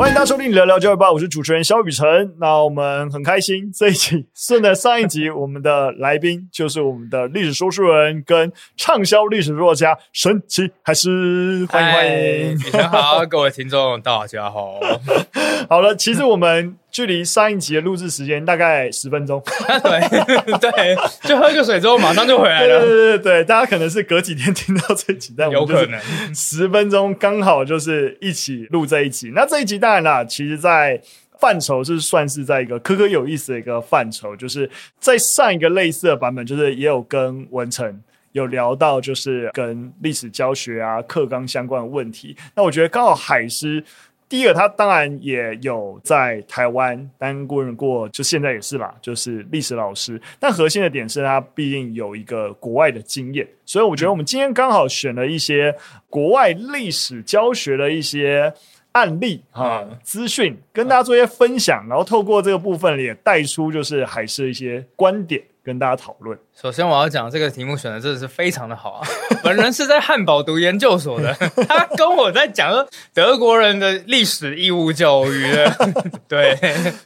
欢迎大家收听聊聊教育吧，我是主持人肖雨辰。那我们很开心，这一集顺着上一集，我们的来宾就是我们的历史说书人跟畅销历史作家神奇海狮，欢迎欢迎，雨辰好，各位听众大家好。好了，其实我们。距离上一集的录制时间大概十分钟，对对，就喝个水之后马上就回来了。对对对对，大家可能是隔几天听到这一集，但有可能十分钟刚好就是一起录这一集。那这一集当然啦，其实在范畴是算是在一个科科有意思的一个范畴，就是在上一个类似的版本，就是也有跟文成有聊到，就是跟历史教学啊课纲相关的问题。那我觉得刚好海狮。第一个，他当然也有在台湾担任过，就现在也是吧，就是历史老师。但核心的点是他毕竟有一个国外的经验，所以我觉得我们今天刚好选了一些国外历史教学的一些案例啊资讯，跟大家做一些分享，然后透过这个部分也带出就是海狮一些观点跟大家讨论。首先，我要讲这个题目选的真的是非常的好啊！本人是在汉堡读研究所的，他跟我在讲德国人的历史义务教育的。对，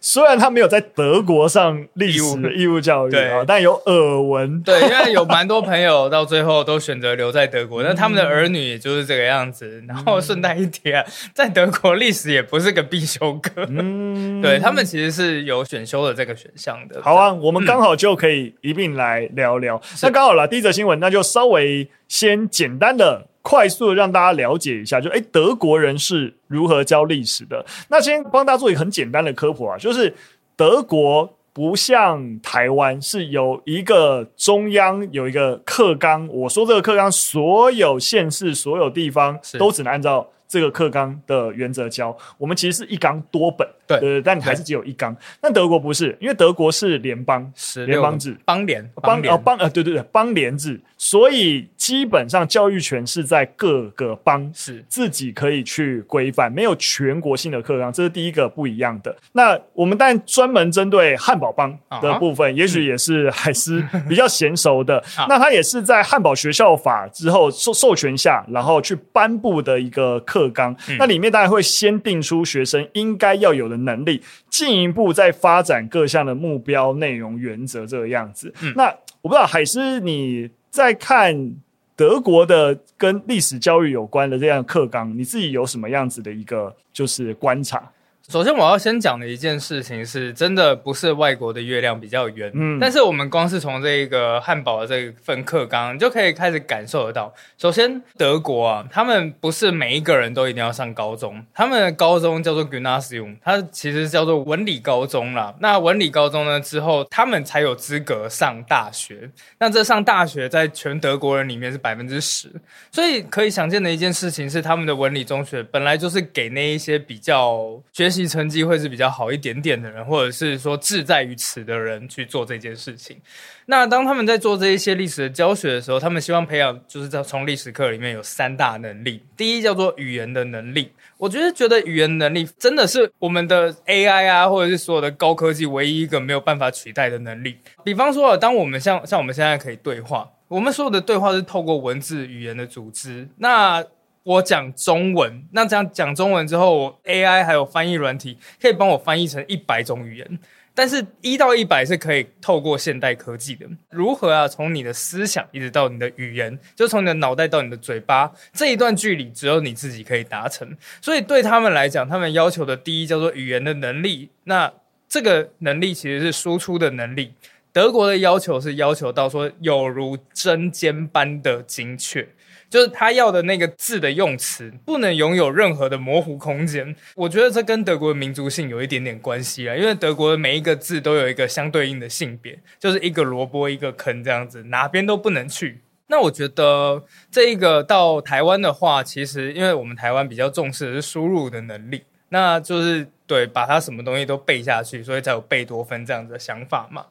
虽然他没有在德国上历史义务教育对啊，但有耳闻。对，因为有蛮多朋友到最后都选择留在德国，那、嗯、他们的儿女也就是这个样子。然后顺带一提啊，在德国历史也不是个必修课。嗯，对他们其实是有选修的这个选项的。好啊，我们刚好就可以一并来聊。聊聊，那刚好了。第一则新闻，那就稍微先简单的、快速的让大家了解一下，就哎、欸，德国人是如何教历史的。那先帮大家做一个很简单的科普啊，就是德国不像台湾是有一个中央有一个课纲，我说这个课纲，所有县市、所有地方都只能按照。这个课纲的原则教，我们其实是一纲多本，对对，但还是只有一纲。但德国不是，因为德国是联邦，联邦制，邦联，邦联邦呃，对对对，邦联制，所以基本上教育权是在各个邦是自己可以去规范，没有全国性的课纲，这是第一个不一样的。那我们但专门针对汉堡邦的部分，也许也是海狮 比较娴熟的。那他也是在汉堡学校法之后授授权下，然后去颁布的一个课。课纲，那里面当然会先定出学生应该要有的能力，进一步在发展各项的目标、内容、原则这个样子。嗯、那我不知道海狮你在看德国的跟历史教育有关的这样课纲，你自己有什么样子的一个就是观察？首先，我要先讲的一件事情是，真的不是外国的月亮比较圆。嗯，但是我们光是从这个汉堡的这一份课纲，你就可以开始感受得到。首先，德国啊，他们不是每一个人都一定要上高中，他们的高中叫做 Gymnasium，它其实叫做文理高中啦。那文理高中呢之后，他们才有资格上大学。那这上大学在全德国人里面是百分之十，所以可以想见的一件事情是，他们的文理中学本来就是给那一些比较学。成绩会是比较好一点点的人，或者是说志在于此的人去做这件事情。那当他们在做这一些历史的教学的时候，他们希望培养，就是在从历史课里面有三大能力。第一叫做语言的能力，我觉得觉得语言能力真的是我们的 AI 啊，或者是所有的高科技唯一一个没有办法取代的能力。比方说，当我们像像我们现在可以对话，我们所有的对话是透过文字语言的组织。那我讲中文，那这样讲中文之后，AI 还有翻译软体可以帮我翻译成一百种语言，但是一到一百是可以透过现代科技的。如何啊？从你的思想一直到你的语言，就从你的脑袋到你的嘴巴这一段距离，只有你自己可以达成。所以对他们来讲，他们要求的第一叫做语言的能力。那这个能力其实是输出的能力。德国的要求是要求到说，有如针尖般的精确。就是他要的那个字的用词不能拥有任何的模糊空间，我觉得这跟德国的民族性有一点点关系啊，因为德国的每一个字都有一个相对应的性别，就是一个萝卜一个坑这样子，哪边都不能去。那我觉得这一个到台湾的话，其实因为我们台湾比较重视的是输入的能力，那就是。对，把它什么东西都背下去，所以才有贝多芬这样子的想法嘛。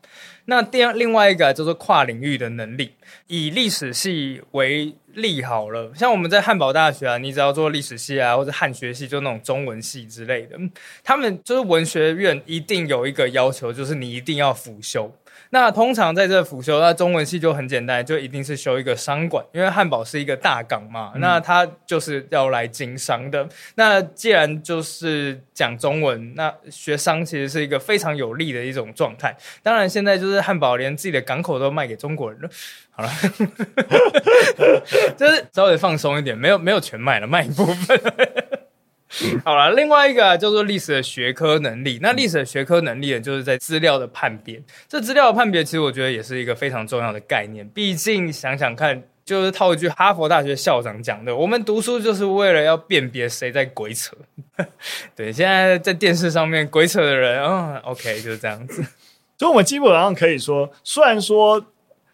那第二，另外一个就是跨领域的能力，以历史系为例好了。像我们在汉堡大学啊，你只要做历史系啊，或者汉学系，就那种中文系之类的，他们就是文学院一定有一个要求，就是你一定要辅修。那通常在这辅修，那中文系就很简单，就一定是修一个商管，因为汉堡是一个大港嘛，嗯、那他就是要来经商的。那既然就是讲中文，那学商其实是一个非常有利的一种状态。当然，现在就是汉堡连自己的港口都卖给中国人了。好了，就是稍微放松一点，没有没有全卖了，卖一部分。好了，另外一个、啊、叫做历史的学科能力。那历史的学科能力呢，就是在资料的判别。这资料的判别，其实我觉得也是一个非常重要的概念。毕竟想想看，就是套一句哈佛大学校长讲的：“我们读书就是为了要辨别谁在鬼扯。”对，现在在电视上面鬼扯的人，嗯，OK，就是这样子。所以，我们基本上可以说，虽然说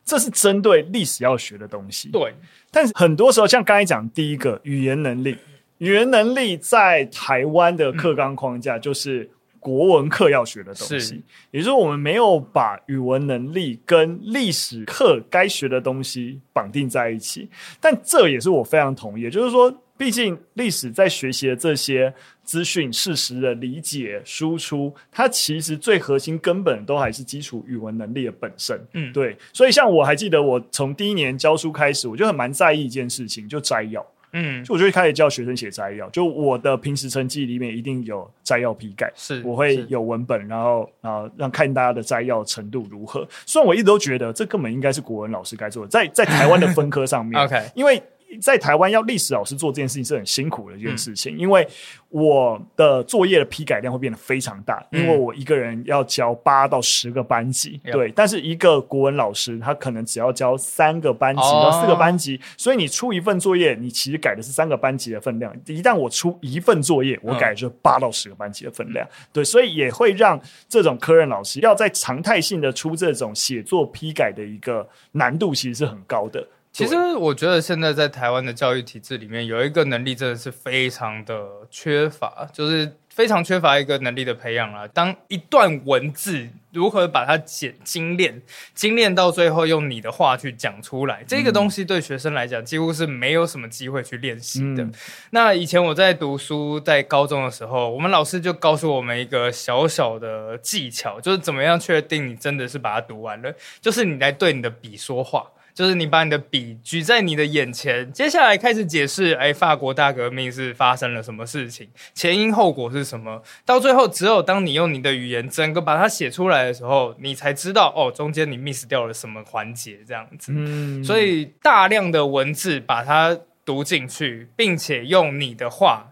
这是针对历史要学的东西，对，但是很多时候，像刚才讲第一个语言能力。语言能力在台湾的课纲框架就是国文课要学的东西，也就是我们没有把语文能力跟历史课该学的东西绑定在一起。但这也是我非常同意，也就是说，毕竟历史在学习的这些资讯、事实的理解、输出，它其实最核心根本都还是基础语文能力的本身。嗯，对。所以，像我还记得，我从第一年教书开始，我就很蛮在意一件事情，就摘要。嗯，就我就会开始教学生写摘要，就我的平时成绩里面一定有摘要批改，是我会有文本，然后然后让看大家的摘要程度如何。虽然我一直都觉得这根本应该是国文老师该做的，在在台湾的分科上面，OK，因为。在台湾要历史老师做这件事情是很辛苦的一件事情，因为我的作业的批改量会变得非常大，因为我一个人要教八到十个班级，对，但是一个国文老师他可能只要教三个班级到四个班级，所以你出一份作业，你其实改的是三个班级的分量。一旦我出一份作业，我改的就是八到十个班级的分量，对，所以也会让这种科任老师要在常态性的出这种写作批改的一个难度，其实是很高的。其实我觉得现在在台湾的教育体制里面，有一个能力真的是非常的缺乏，就是非常缺乏一个能力的培养啊。当一段文字如何把它简精炼，精炼到最后用你的话去讲出来，这个东西对学生来讲几乎是没有什么机会去练习的。嗯、那以前我在读书，在高中的时候，我们老师就告诉我们一个小小的技巧，就是怎么样确定你真的是把它读完了，就是你来对你的笔说话。就是你把你的笔举在你的眼前，接下来开始解释，哎，法国大革命是发生了什么事情，前因后果是什么？到最后，只有当你用你的语言整个把它写出来的时候，你才知道哦，中间你 miss 掉了什么环节，这样子。嗯，所以大量的文字把它读进去，并且用你的话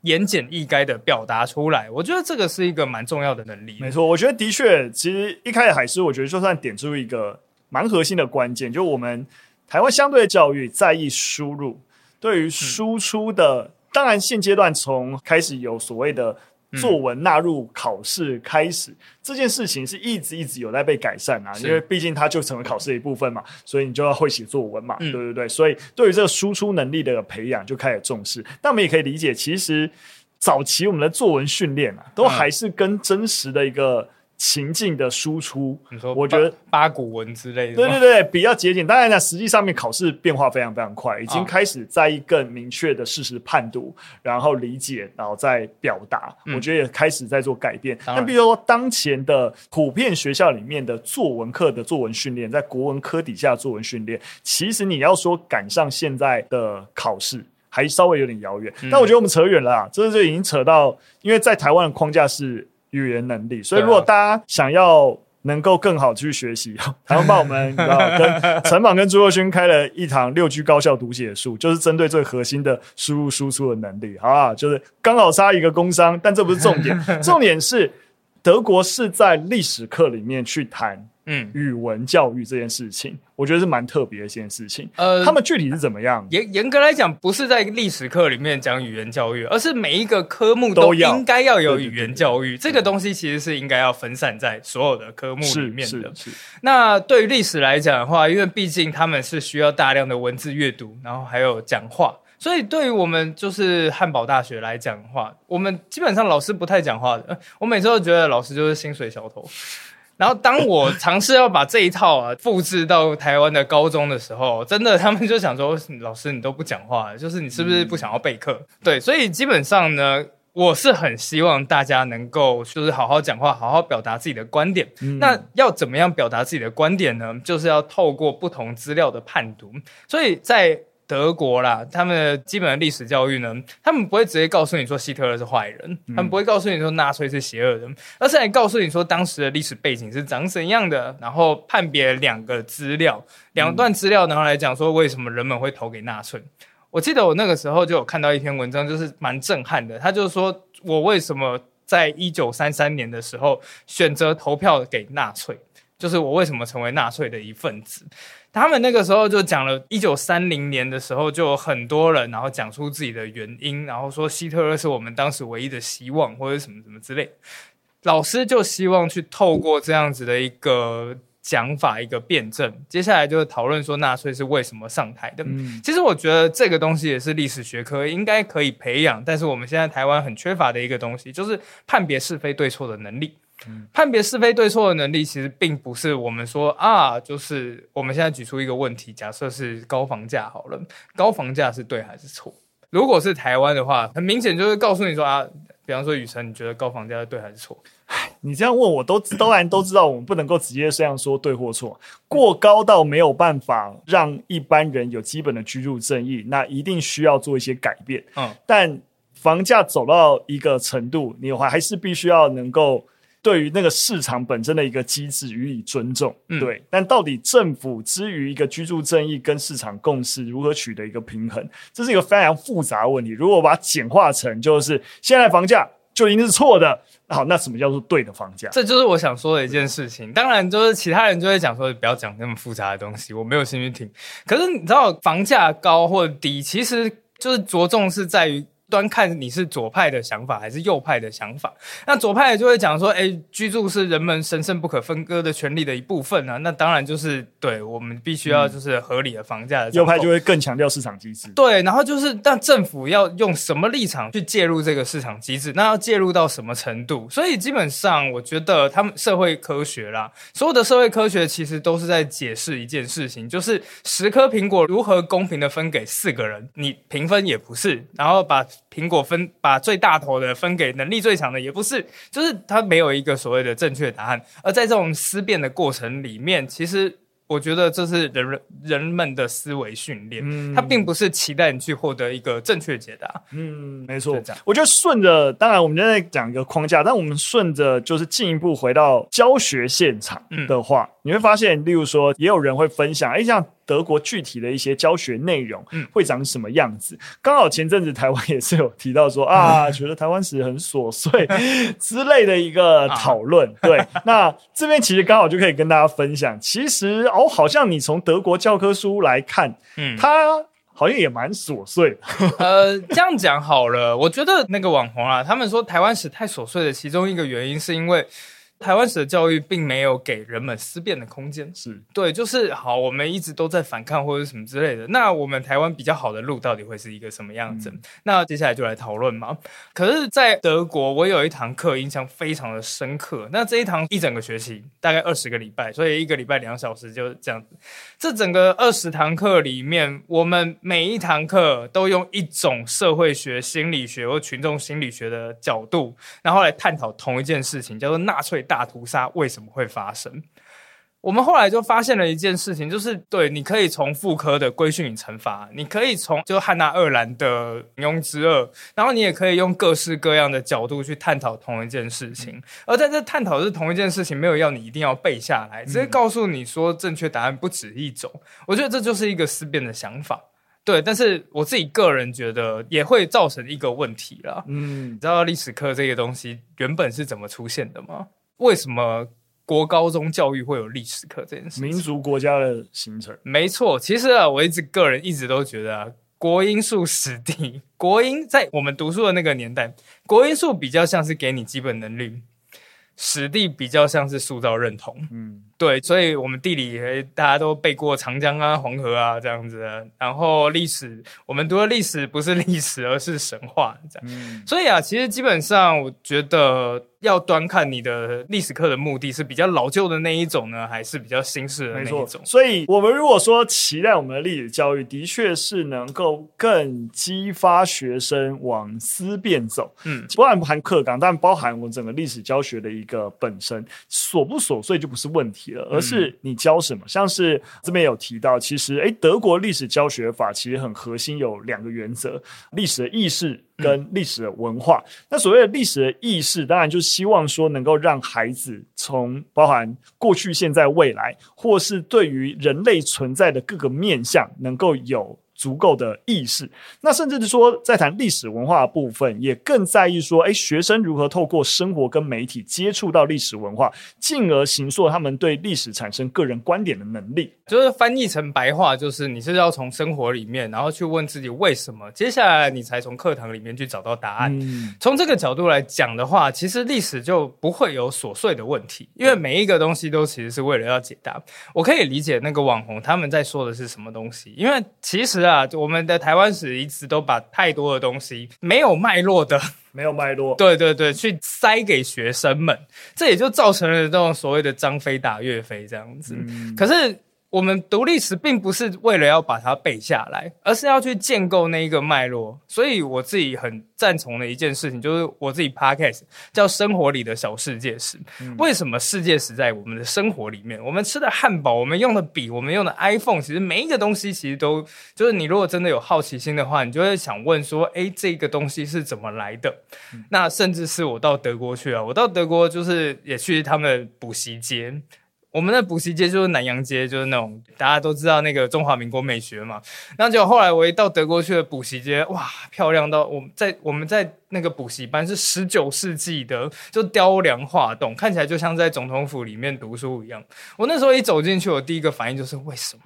言简意赅的表达出来，我觉得这个是一个蛮重要的能力。没错，我觉得的确，其实一开始海狮，我觉得就算点出一个。蛮核心的关键，就我们台湾相对的教育在意输入，对于输出的，嗯、当然现阶段从开始有所谓的作文纳入考试开始，嗯、这件事情是一直一直有在被改善啊，因为毕竟它就成为考试的一部分嘛，所以你就要会写作文嘛，嗯、对对对，所以对于这个输出能力的培养就开始重视。但我们也可以理解，其实早期我们的作文训练啊，都还是跟真实的一个。情境的输出，你说我觉得八股文之类的，对对对，比较节俭。当然呢，实际上面考试变化非常非常快，已经开始在意更明确的事实判读，然后理解，然后再表达。嗯、我觉得也开始在做改变。那比如说，当前的普遍学校里面的作文课的作文训练，在国文科底下作文训练，其实你要说赶上现在的考试，还稍微有点遥远。嗯、但我觉得我们扯远了啊，这就已经扯到，因为在台湾的框架是。语言能力，所以如果大家想要能够更好去学习，台湾帮我们跟 陈榜跟朱若勋开了一堂六 G 高效读写术，就是针对最核心的输入输出的能力，好啊，就是刚好杀一个工商，但这不是重点，重点是德国是在历史课里面去谈。嗯，语文教育这件事情，我觉得是蛮特别的一件事情。呃，他们具体是怎么样？严严格来讲，不是在历史课里面讲语言教育，而是每一个科目都应该要有语言教育。这个东西其实是应该要分散在所有的科目里面的。是，是，是。那对于历史来讲的话，因为毕竟他们是需要大量的文字阅读，然后还有讲话，所以对于我们就是汉堡大学来讲的话，我们基本上老师不太讲话的。我每次都觉得老师就是薪水小偷。然后，当我尝试要把这一套啊复制到台湾的高中的时候，真的他们就想说：“老师，你都不讲话，就是你是不是不想要备课？”对，所以基本上呢，我是很希望大家能够就是好好讲话，好好表达自己的观点。嗯、那要怎么样表达自己的观点呢？就是要透过不同资料的判读。所以在德国啦，他们的基本的历史教育呢，他们不会直接告诉你说希特勒是坏人，嗯、他们不会告诉你说纳粹是邪恶的，而是来告诉你说当时的历史背景是长怎样的，然后判别两个资料，两段资料，然后来讲说为什么人们会投给纳粹。我记得我那个时候就有看到一篇文章，就是蛮震撼的，他就说我为什么在一九三三年的时候选择投票给纳粹，就是我为什么成为纳粹的一份子。他们那个时候就讲了，一九三零年的时候，就有很多人，然后讲出自己的原因，然后说希特勒是我们当时唯一的希望，或者什么什么之类。老师就希望去透过这样子的一个讲法，一个辩证，接下来就是讨论说纳粹是为什么上台的。嗯，其实我觉得这个东西也是历史学科应该可以培养，但是我们现在台湾很缺乏的一个东西，就是判别是非对错的能力。判别是非对错的能力，其实并不是我们说啊，就是我们现在举出一个问题，假设是高房价好了，高房价是对还是错？如果是台湾的话，很明显就是告诉你说啊，比方说雨辰，你觉得高房价是对还是错？你这样问我都当然都知道，我们不能够直接这样说对或错，过高到没有办法让一般人有基本的居住正义，那一定需要做一些改变。嗯，但房价走到一个程度，你还还是必须要能够。对于那个市场本身的一个机制予以尊重，嗯、对。但到底政府之于一个居住正义跟市场共识如何取得一个平衡，这是一个非常复杂的问题。如果把它简化成就是现在房价就一定是错的，好，那什么叫做对的房价？这就是我想说的一件事情。当然，就是其他人就会讲说不要讲那么复杂的东西，我没有兴趣听。可是你知道，房价高或低，其实就是着重是在于。端看你是左派的想法还是右派的想法，那左派就会讲说，哎，居住是人们神圣不可分割的权利的一部分啊，那当然就是对我们必须要就是合理的房价的。右派就会更强调市场机制。对，然后就是，但政府要用什么立场去介入这个市场机制？那要介入到什么程度？所以基本上，我觉得他们社会科学啦，所有的社会科学其实都是在解释一件事情，就是十颗苹果如何公平的分给四个人，你平分也不是，然后把。苹果分把最大头的分给能力最强的，也不是，就是它没有一个所谓的正确答案。而在这种思辨的过程里面，其实。我觉得这是人人人们的思维训练，嗯，它并不是期待你去获得一个正确解答。嗯，没错。我觉得顺着，当然我们现在讲一个框架，但我们顺着就是进一步回到教学现场的话，嗯，你会发现，例如说，也有人会分享，哎，像德国具体的一些教学内容，嗯，会长什么样子？刚好前阵子台湾也是有提到说 啊，觉得台湾史很琐碎 之类的一个讨论。啊，对，那这边其实刚好就可以跟大家分享，其实。哦，好像你从德国教科书来看，嗯，他好像也蛮琐碎。呃，这样讲好了，我觉得那个网红啊，他们说台湾史太琐碎的其中一个原因是因为。台湾史的教育并没有给人们思辨的空间，是对，就是好，我们一直都在反抗或者什么之类的。那我们台湾比较好的路到底会是一个什么样子？嗯、那接下来就来讨论嘛。可是，在德国，我有一堂课印象非常的深刻。那这一堂一整个学期大概二十个礼拜，所以一个礼拜两小时就这样子。这整个二十堂课里面，我们每一堂课都用一种社会学、心理学或群众心理学的角度，然后来探讨同一件事情，叫做纳粹大。大屠杀为什么会发生？我们后来就发现了一件事情，就是对，你可以从妇科的规训与惩罚，你可以从就汉娜·二兰的平庸之恶，然后你也可以用各式各样的角度去探讨同一件事情。而在这探讨的是同一件事情，没有要你一定要背下来，直接告诉你说正确答案不止一种。我觉得这就是一个思辨的想法。对，但是我自己个人觉得也会造成一个问题啦。嗯，你知道历史课这个东西原本是怎么出现的吗？为什么国高中教育会有历史课这件事？民族国家的形成，没错。其实啊，我一直个人一直都觉得啊，国英数史地，国英在我们读书的那个年代，国英数比较像是给你基本能力，史地比较像是塑造认同。嗯，对。所以我们地理大家都背过长江啊、黄河啊这样子的。然后历史，我们读的历史不是历史，而是神话这样。嗯、所以啊，其实基本上我觉得。要端看你的历史课的目的是比较老旧的那一种呢，还是比较新式的那一种？所以，我们如果说期待我们的历史教育，的确是能够更激发学生往思辨走。嗯，不含不含课纲，但包含我们整个历史教学的一个本身，琐不琐碎就不是问题了，而是你教什么。嗯、像是这边有提到，其实诶，德国历史教学法其实很核心，有两个原则：历史的意识。跟历史的文化，那所谓的历史的意识，当然就是希望说能够让孩子从包含过去、现在、未来，或是对于人类存在的各个面向，能够有。足够的意识，那甚至是说，在谈历史文化的部分，也更在意说，哎，学生如何透过生活跟媒体接触到历史文化，进而形塑他们对历史产生个人观点的能力。就是翻译成白话，就是你是要从生活里面，然后去问自己为什么，接下来你才从课堂里面去找到答案。嗯，从这个角度来讲的话，其实历史就不会有琐碎的问题，因为每一个东西都其实是为了要解答。我可以理解那个网红他们在说的是什么东西，因为其实。啊，我们的台湾史一直都把太多的东西没有脉络的，没有脉络，对对对，去塞给学生们，这也就造成了这种所谓的张飞打岳飞这样子。嗯、可是。我们读历史并不是为了要把它背下来，而是要去建构那一个脉络。所以我自己很赞同的一件事情，就是我自己 podcast 叫《生活里的小世界史》。嗯、为什么世界史在我们的生活里面？我们吃的汉堡，我们用的笔，我们用的 iPhone，其实每一个东西其实都就是你如果真的有好奇心的话，你就会想问说：哎，这个东西是怎么来的？嗯、那甚至是我到德国去啊，我到德国就是也去他们的补习街。我们的补习街就是南洋街，就是那种大家都知道那个中华民国美学嘛。然后结果后来我一到德国去的补习街，哇，漂亮到我在我们在那个补习班是十九世纪的，就雕梁画栋，看起来就像在总统府里面读书一样。我那时候一走进去，我第一个反应就是为什么？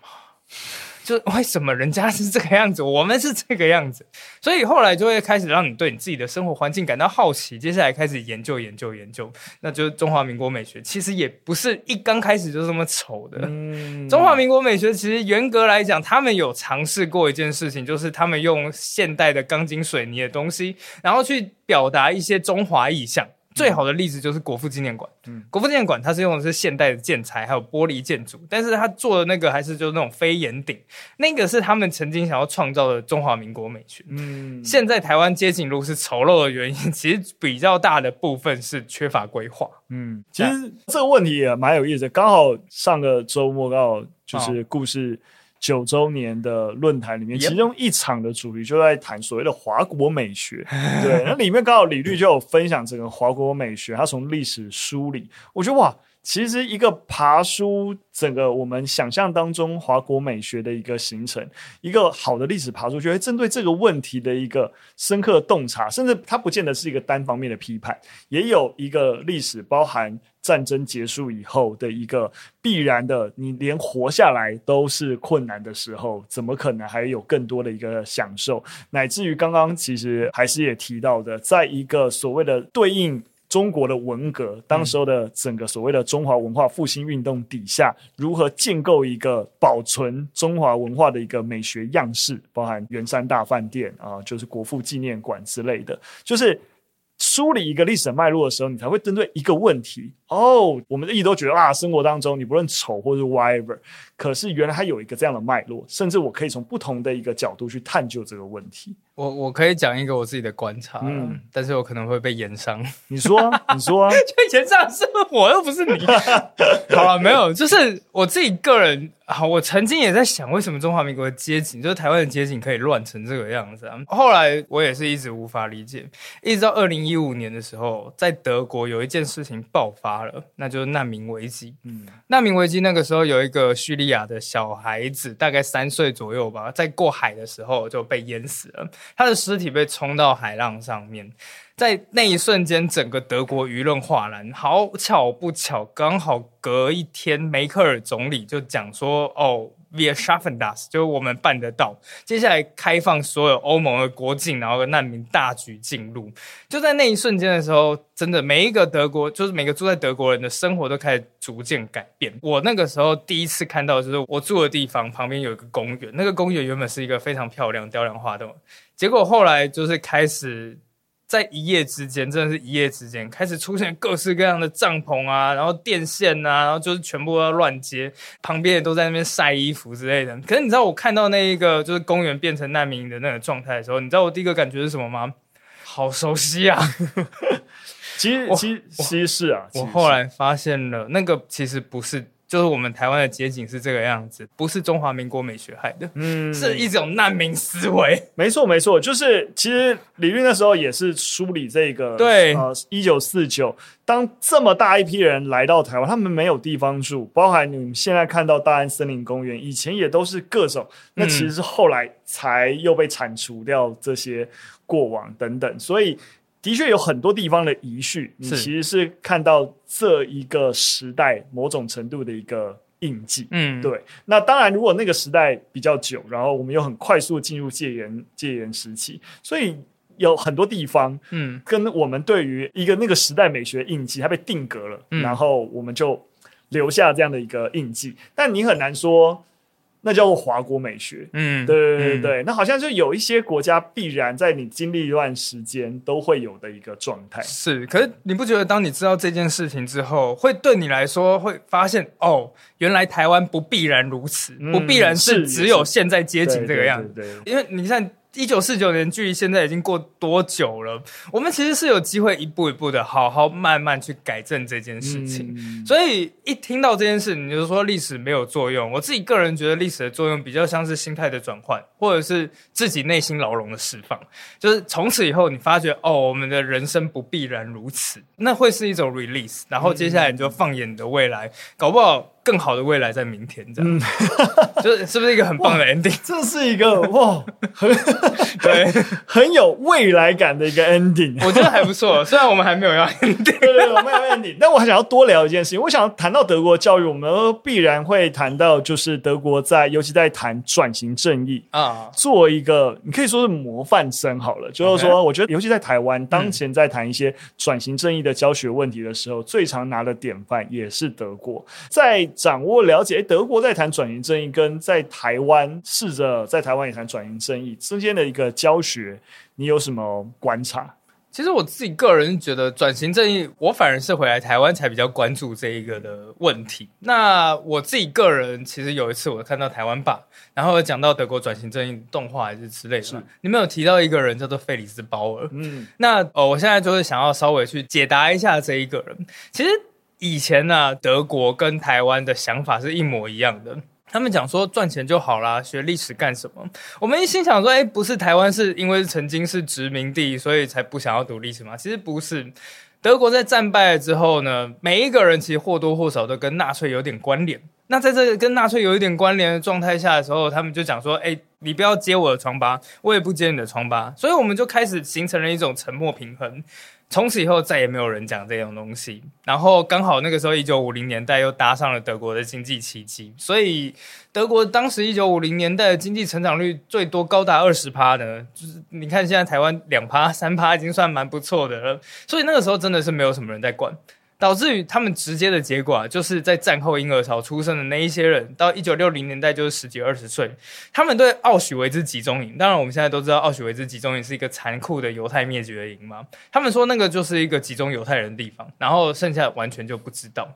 就为什么人家是这个样子，我们是这个样子？所以后来就会开始让你对你自己的生活环境感到好奇，接下来开始研究研究研究，那就是中华民国美学。其实也不是一刚开始就这么丑的。嗯、中华民国美学其实严格来讲，他们有尝试过一件事情，就是他们用现代的钢筋水泥的东西，然后去表达一些中华意象。最好的例子就是国父纪念馆。嗯，国父纪念馆它是用的是现代的建材，还有玻璃建筑，但是它做的那个还是就是那种飞檐顶，那个是他们曾经想要创造的中华民国美学。嗯，现在台湾街景路是丑陋的原因，其实比较大的部分是缺乏规划。嗯，其实这个问题也蛮有意思的，刚好上个周末刚好就是故事。哦九周年的论坛里面，其中一场的主题就在谈所谓的华国美学。对，那里面刚好李律就有分享整个华国美学，他从历史梳理，我觉得哇，其实一个爬书整个我们想象当中华国美学的一个形成，一个好的历史爬书，就会针对这个问题的一个深刻洞察，甚至它不见得是一个单方面的批判，也有一个历史包含。战争结束以后的一个必然的，你连活下来都是困难的时候，怎么可能还有更多的一个享受？乃至于刚刚其实还是也提到的，在一个所谓的对应中国的文革，当时候的整个所谓的中华文化复兴运动底下，如何建构一个保存中华文化的一个美学样式，包含圆山大饭店啊，就是国父纪念馆之类的，就是。梳理一个历史脉络的时候，你才会针对一个问题哦。我们一直都觉得啊，生活当中你不论丑或是 whatever，可是原来它有一个这样的脉络，甚至我可以从不同的一个角度去探究这个问题。我我可以讲一个我自己的观察，嗯，但是我可能会被延上。你说，你说啊，就炎上是我又不是你。好了，没有，就是我自己个人。好，我曾经也在想，为什么中华民国的街景，就是台湾的街景，可以乱成这个样子啊？后来我也是一直无法理解，一直到二零一五年的时候，在德国有一件事情爆发了，那就是难民危机。嗯，难民危机那个时候有一个叙利亚的小孩子，大概三岁左右吧，在过海的时候就被淹死了，他的尸体被冲到海浪上面。在那一瞬间，整个德国舆论哗然。好巧不巧，刚好隔一天，梅克尔总理就讲说：“哦，Wir schaffen das，就是我们办得到。接下来开放所有欧盟的国境，然后难民大举进入。就在那一瞬间的时候，真的每一个德国，就是每个住在德国人的生活都开始逐渐改变。我那个时候第一次看到，就是我住的地方旁边有一个公园，那个公园原本是一个非常漂亮、雕梁画栋，结果后来就是开始。在一夜之间，真的是一夜之间，开始出现各式各样的帐篷啊，然后电线啊，然后就是全部都要乱接，旁边也都在那边晒衣服之类的。可是你知道我看到那一个就是公园变成难民的那个状态的时候，你知道我第一个感觉是什么吗？好熟悉啊！其实，其实，其实是啊。我后来发现了，那个其实不是。就是我们台湾的街景是这个样子，不是中华民国美学害的，嗯，是一种难民思维。没错，没错，就是其实李律那时候也是梳理这个，对，呃，一九四九，当这么大一批人来到台湾，他们没有地方住，包含你们现在看到大安森林公园，以前也都是各种，那其实是后来才又被铲除掉这些过往等等，所以。的确有很多地方的遗绪，你其实是看到这一个时代某种程度的一个印记。嗯，对。那当然，如果那个时代比较久，然后我们又很快速进入戒严戒严时期，所以有很多地方，嗯，跟我们对于一个那个时代美学印记，它被定格了，嗯，然后我们就留下这样的一个印记。但你很难说。那叫做华国美学，嗯，对对对对，嗯、那好像就有一些国家必然在你经历一段时间都会有的一个状态。是，可是你不觉得当你知道这件事情之后，会对你来说会发现哦，原来台湾不必然如此，嗯、不必然是只有现在街景这个样子，对对对对，因为你看。一九四九年距离现在已经过多久了？我们其实是有机会一步一步的好好慢慢去改正这件事情。嗯、所以一听到这件事，你就说历史没有作用。我自己个人觉得历史的作用比较像是心态的转换，或者是自己内心牢笼的释放。就是从此以后，你发觉哦，我们的人生不必然如此，那会是一种 release。然后接下来你就放眼你的未来，嗯、搞不好。更好的未来在明天，这样，嗯、就是是不是一个很棒的 ending？这是一个哇，很 对，很有未来感的一个 ending，我觉得还不错。虽然我们还没有要 ending，对，对，对，我们有 ending，但我还想要多聊一件事情。我想要谈到德国教育，我们必然会谈到，就是德国在，尤其在谈转型正义啊，做一个你可以说是模范生好了。就是说，我觉得尤其在台湾，当前在谈一些转型正义的教学问题的时候，最常拿的典范也是德国在。掌握了解，德国在谈转型正义，跟在台湾试着在台湾也谈转型正义之间的一个教学，你有什么观察？其实我自己个人觉得转型正义，我反而是回来台湾才比较关注这一个的问题。那我自己个人其实有一次我看到台湾吧，然后讲到德国转型正义动画还是之类的，你们有提到一个人叫做费里斯鲍尔。嗯，那哦，我现在就是想要稍微去解答一下这一个人，其实。以前呢、德国跟台湾的想法是一模一样的。他们讲说赚钱就好啦，学历史干什么？我们一心想说，哎，不是台湾是因为曾经是殖民地，所以才不想要读历史吗？其实不是。德国在战败了之后呢，每一个人其实或多或少都跟纳粹有点关联。那在这个跟纳粹有一点关联的状态下的时候，他们就讲说，哎，你不要揭我的疮疤，我也不揭你的疮疤。所以我们就开始形成了一种沉默平衡。从此以后再也没有人讲这种东西，然后刚好那个时候一九五零年代又搭上了德国的经济奇迹，所以德国当时一九五零年代的经济成长率最多高达二十趴呢，就是你看现在台湾两趴三趴已经算蛮不错的了，所以那个时候真的是没有什么人在管。导致于他们直接的结果啊，就是在战后婴儿潮出生的那一些人，到一九六零年代就是十几二十岁，他们对奥许维兹集中营，当然我们现在都知道奥许维兹集中营是一个残酷的犹太灭绝营嘛，他们说那个就是一个集中犹太人的地方，然后剩下完全就不知道。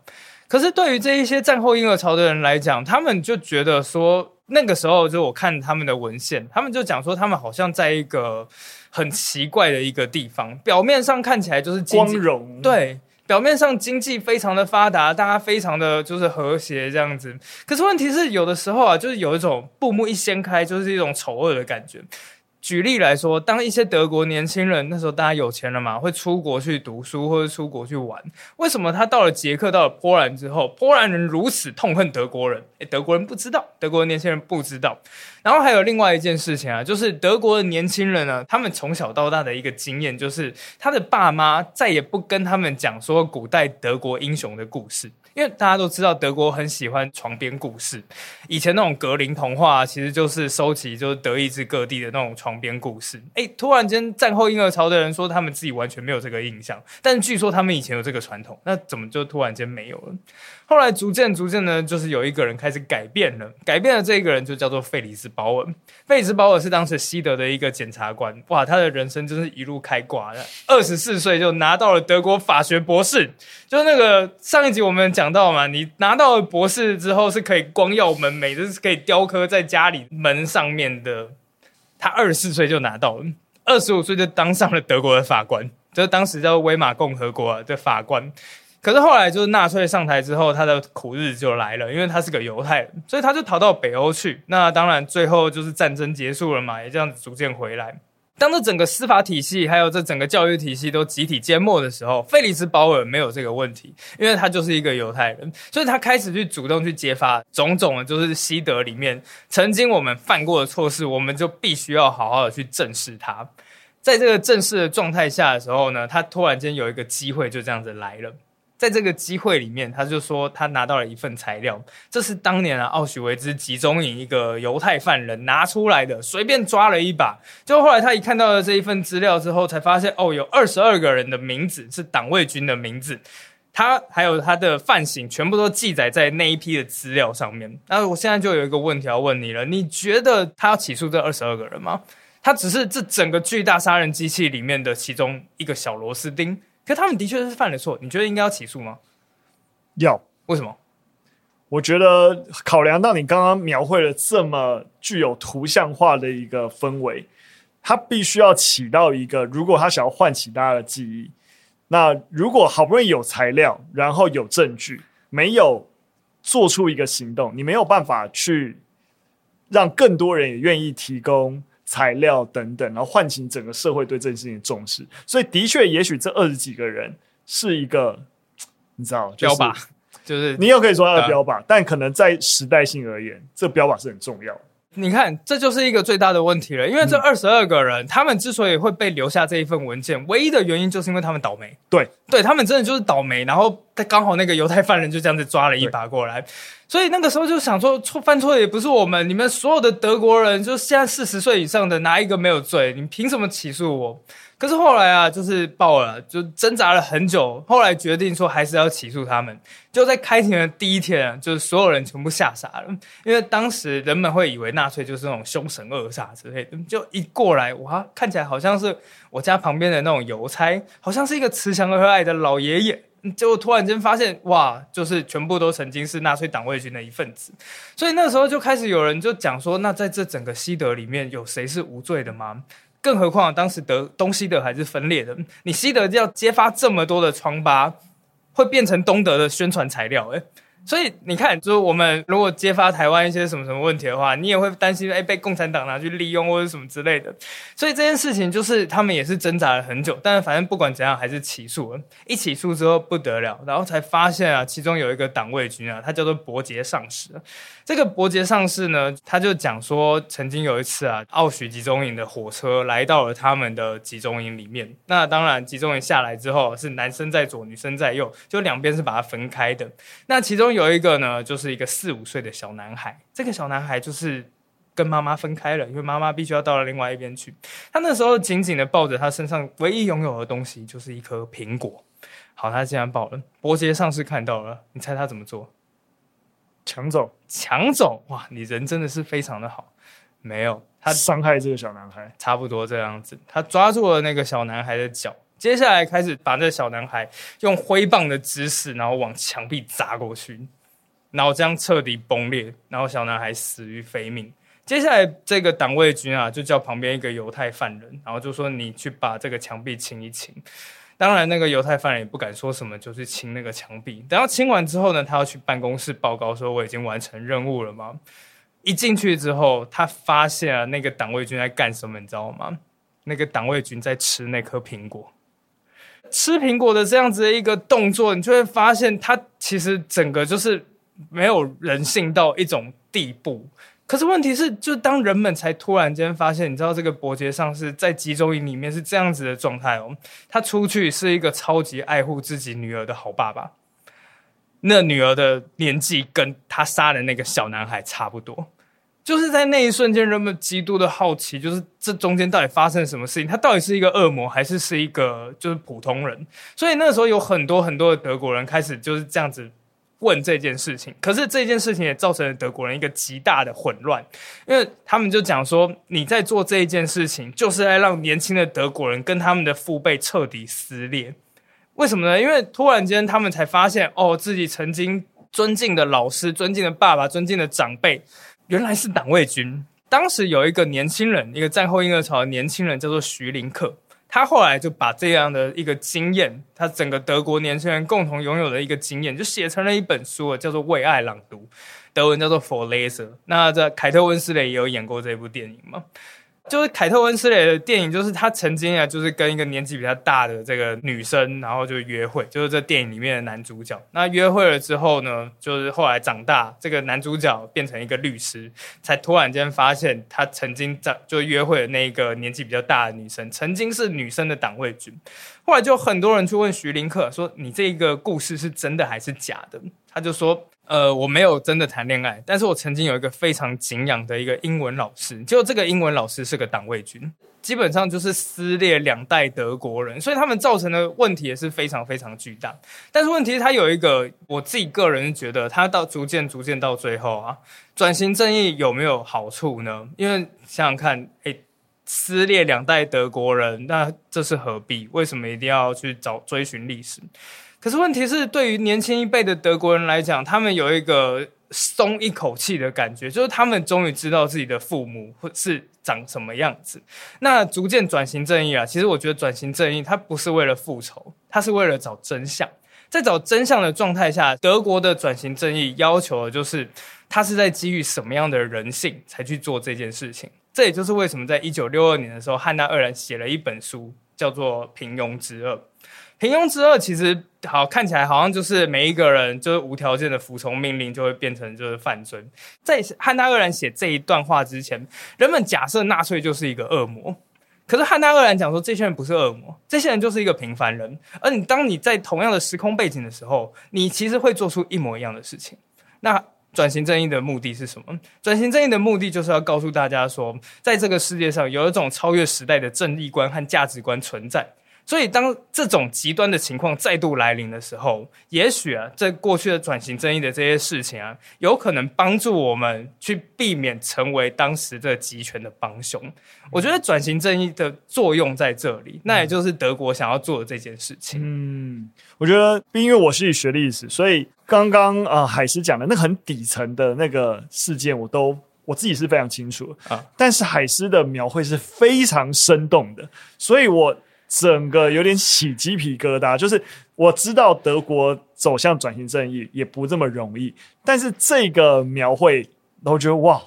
可是对于这一些战后婴儿潮的人来讲，他们就觉得说，那个时候就我看他们的文献，他们就讲说，他们好像在一个很奇怪的一个地方，表面上看起来就是光荣，对。表面上经济非常的发达，大家非常的就是和谐这样子。可是问题是，有的时候啊，就是有一种布幕一掀开，就是一种丑恶的感觉。举例来说，当一些德国年轻人那时候大家有钱了嘛，会出国去读书或者出国去玩。为什么他到了捷克、到了波兰之后，波兰人如此痛恨德国人？诶，德国人不知道，德国年轻人不知道。然后还有另外一件事情啊，就是德国的年轻人呢，他们从小到大的一个经验就是，他的爸妈再也不跟他们讲说古代德国英雄的故事。因为大家都知道德国很喜欢床边故事，以前那种格林童话其实就是收集就是德意志各地的那种床边故事。诶，突然间战后婴儿潮的人说他们自己完全没有这个印象，但据说他们以前有这个传统，那怎么就突然间没有了？后来逐渐逐渐呢，就是有一个人开始改变了，改变了这个人就叫做费里斯鲍尔。费里斯鲍尔是当时西德的一个检察官，哇，他的人生真是一路开挂的，二十四岁就拿到了德国法学博士，就是那个上一集我们讲。讲到嘛，你拿到了博士之后是可以光耀门楣，就是可以雕刻在家里门上面的。他二十四岁就拿到了，二十五岁就当上了德国的法官，就是当时叫威玛共和国的法官。可是后来就是纳粹上台之后，他的苦日子就来了，因为他是个犹太人，所以他就逃到北欧去。那当然最后就是战争结束了嘛，也这样子逐渐回来。当这整个司法体系还有这整个教育体系都集体缄默的时候，费里斯鲍尔没有这个问题，因为他就是一个犹太人，所以他开始去主动去揭发种种的，就是西德里面曾经我们犯过的错事，我们就必须要好好的去正视它。在这个正视的状态下的时候呢，他突然间有一个机会就这样子来了。在这个机会里面，他就说他拿到了一份材料，这是当年啊奥许维兹集中营一个犹太犯人拿出来的，随便抓了一把。就后来他一看到了这一份资料之后，才发现哦，有二十二个人的名字是党卫军的名字，他还有他的犯行全部都记载在那一批的资料上面。那我现在就有一个问题要问你了，你觉得他要起诉这二十二个人吗？他只是这整个巨大杀人机器里面的其中一个小螺丝钉。可他们的确是犯了错，你觉得应该要起诉吗？要，为什么？我觉得考量到你刚刚描绘了这么具有图像化的一个氛围，他必须要起到一个，如果他想要唤起大家的记忆，那如果好不容易有材料，然后有证据，没有做出一个行动，你没有办法去让更多人也愿意提供。材料等等，然后唤醒整个社会对这件事情的重视。所以，的确，也许这二十几个人是一个，你知道，就是、标靶，就是你又可以说他的标靶，呃、但可能在时代性而言，这标靶是很重要的。你看，这就是一个最大的问题了。因为这二十二个人，嗯、他们之所以会被留下这一份文件，唯一的原因就是因为他们倒霉。对，对他们真的就是倒霉。然后他刚好那个犹太犯人就这样子抓了一把过来。所以那个时候就想说，错犯错的也不是我们，你们所有的德国人，就现在四十岁以上的，哪一个没有罪？你凭什么起诉我？可是后来啊，就是爆了就挣扎了很久，后来决定说还是要起诉他们。就在开庭的第一天啊，就是所有人全部吓傻了，因为当时人们会以为纳粹就是那种凶神恶煞之类的，就一过来哇，看起来好像是我家旁边的那种邮差，好像是一个慈祥和蔼的老爷爷。结果突然间发现，哇，就是全部都曾经是纳粹党卫军的一份子，所以那时候就开始有人就讲说，那在这整个西德里面有谁是无罪的吗？更何况当时德东西德还是分裂的，你西德要揭发这么多的疮疤，会变成东德的宣传材料，诶所以你看，就是我们如果揭发台湾一些什么什么问题的话，你也会担心哎被共产党拿去利用或者什么之类的。所以这件事情就是他们也是挣扎了很久，但是反正不管怎样还是起诉了。一起诉之后不得了，然后才发现啊，其中有一个党卫军啊，他叫做伯杰上士。这个伯杰上士呢，他就讲说，曾经有一次啊，奥许集中营的火车来到了他们的集中营里面。那当然，集中营下来之后是男生在左，女生在右，就两边是把它分开的。那其中有一个呢，就是一个四五岁的小男孩。这个小男孩就是跟妈妈分开了，因为妈妈必须要到了另外一边去。他那时候紧紧的抱着他身上唯一拥有的东西，就是一颗苹果。好，他竟然抱了。伯杰上士看到了，你猜他怎么做？抢走？抢走？哇，你人真的是非常的好。没有，他伤害这个小男孩，差不多这样子。他抓住了那个小男孩的脚。接下来开始把这小男孩用挥棒的姿势，然后往墙壁砸过去，然后这样彻底崩裂，然后小男孩死于非命。接下来这个党卫军啊，就叫旁边一个犹太犯人，然后就说：“你去把这个墙壁清一清。”当然，那个犹太犯人也不敢说什么，就去清那个墙壁。等到清完之后呢，他要去办公室报告说：“我已经完成任务了吗？”一进去之后，他发现了那个党卫军在干什么，你知道吗？那个党卫军在吃那颗苹果，吃苹果的这样子的一个动作，你就会发现他其实整个就是没有人性到一种地步。可是问题是，就当人们才突然间发现，你知道这个伯爵上是在集中营里面是这样子的状态哦，他出去是一个超级爱护自己女儿的好爸爸，那女儿的年纪跟他杀的那个小男孩差不多，就是在那一瞬间，人们极度的好奇，就是这中间到底发生了什么事情，他到底是一个恶魔，还是是一个就是普通人？所以那个时候有很多很多的德国人开始就是这样子。问这件事情，可是这件事情也造成了德国人一个极大的混乱，因为他们就讲说，你在做这一件事情，就是在让年轻的德国人跟他们的父辈彻底撕裂。为什么呢？因为突然间他们才发现，哦，自己曾经尊敬的老师、尊敬的爸爸、尊敬的长辈，原来是党卫军。当时有一个年轻人，一个战后婴儿潮的年轻人，叫做徐林克。他后来就把这样的一个经验，他整个德国年轻人共同拥有的一个经验，就写成了一本书，叫做《为爱朗读》，德文叫做《For Leser》。那这凯特温斯雷也有演过这部电影嘛？就是凯特温斯雷的电影，就是他曾经啊，就是跟一个年纪比较大的这个女生，然后就约会，就是这电影里面的男主角。那约会了之后呢，就是后来长大，这个男主角变成一个律师，才突然间发现他曾经在就约会的那个年纪比较大的女生，曾经是女生的党卫军。后来就很多人去问徐林克说：“你这个故事是真的还是假的？”他就说。呃，我没有真的谈恋爱，但是我曾经有一个非常敬仰的一个英文老师，就这个英文老师是个党卫军，基本上就是撕裂两代德国人，所以他们造成的问题也是非常非常巨大。但是问题是，他有一个，我自己个人觉得，他到逐渐逐渐到最后啊，转型正义有没有好处呢？因为想想看，诶，撕裂两代德国人，那这是何必？为什么一定要去找追寻历史？可是问题是，对于年轻一辈的德国人来讲，他们有一个松一口气的感觉，就是他们终于知道自己的父母是长什么样子。那逐渐转型正义啊，其实我觉得转型正义它不是为了复仇，它是为了找真相。在找真相的状态下，德国的转型正义要求的就是，他是在基于什么样的人性才去做这件事情。这也就是为什么在一九六二年的时候，汉娜·鄂兰写了一本书，叫做《平庸之恶》。平庸之恶其实好看起来好像就是每一个人就是无条件的服从命令就会变成就是犯罪。在汉娜·鄂兰写这一段话之前，人们假设纳粹就是一个恶魔。可是汉娜·鄂兰讲说，这些人不是恶魔，这些人就是一个平凡人。而你当你在同样的时空背景的时候，你其实会做出一模一样的事情。那转型正义的目的是什么？转型正义的目的就是要告诉大家说，在这个世界上有一种超越时代的正义观和价值观存在。所以，当这种极端的情况再度来临的时候，也许啊，在过去的转型正义的这些事情啊，有可能帮助我们去避免成为当时的集权的帮凶。我觉得转型正义的作用在这里，那也就是德国想要做的这件事情。嗯，我觉得，因为我是学历史，所以刚刚啊，海狮讲的那很底层的那个事件，我都我自己是非常清楚啊。但是海狮的描绘是非常生动的，所以我。整个有点起鸡皮疙瘩，就是我知道德国走向转型正义也不这么容易，但是这个描绘，我觉得哇，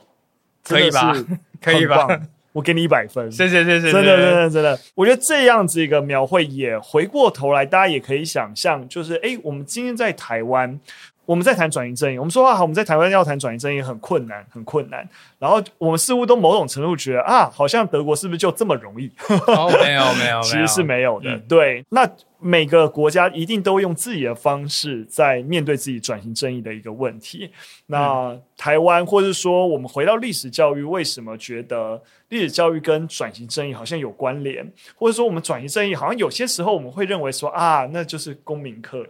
可以吧？可以吧？我给你一百分，谢谢谢谢，真的真的真的，我觉得这样子一个描绘也回过头来，大家也可以想象，就是诶，我们今天在台湾。我们在谈转型正义，我们说啊好，我们在台湾要谈转型正义很困难，很困难。然后我们似乎都某种程度觉得啊，好像德国是不是就这么容易？哦，没有 没有，其实是没有的。嗯、对，那每个国家一定都用自己的方式在面对自己转型正义的一个问题。那、嗯、台湾，或者说我们回到历史教育，为什么觉得历史教育跟转型正义好像有关联？或者说我们转型正义好像有些时候我们会认为说啊，那就是公民课。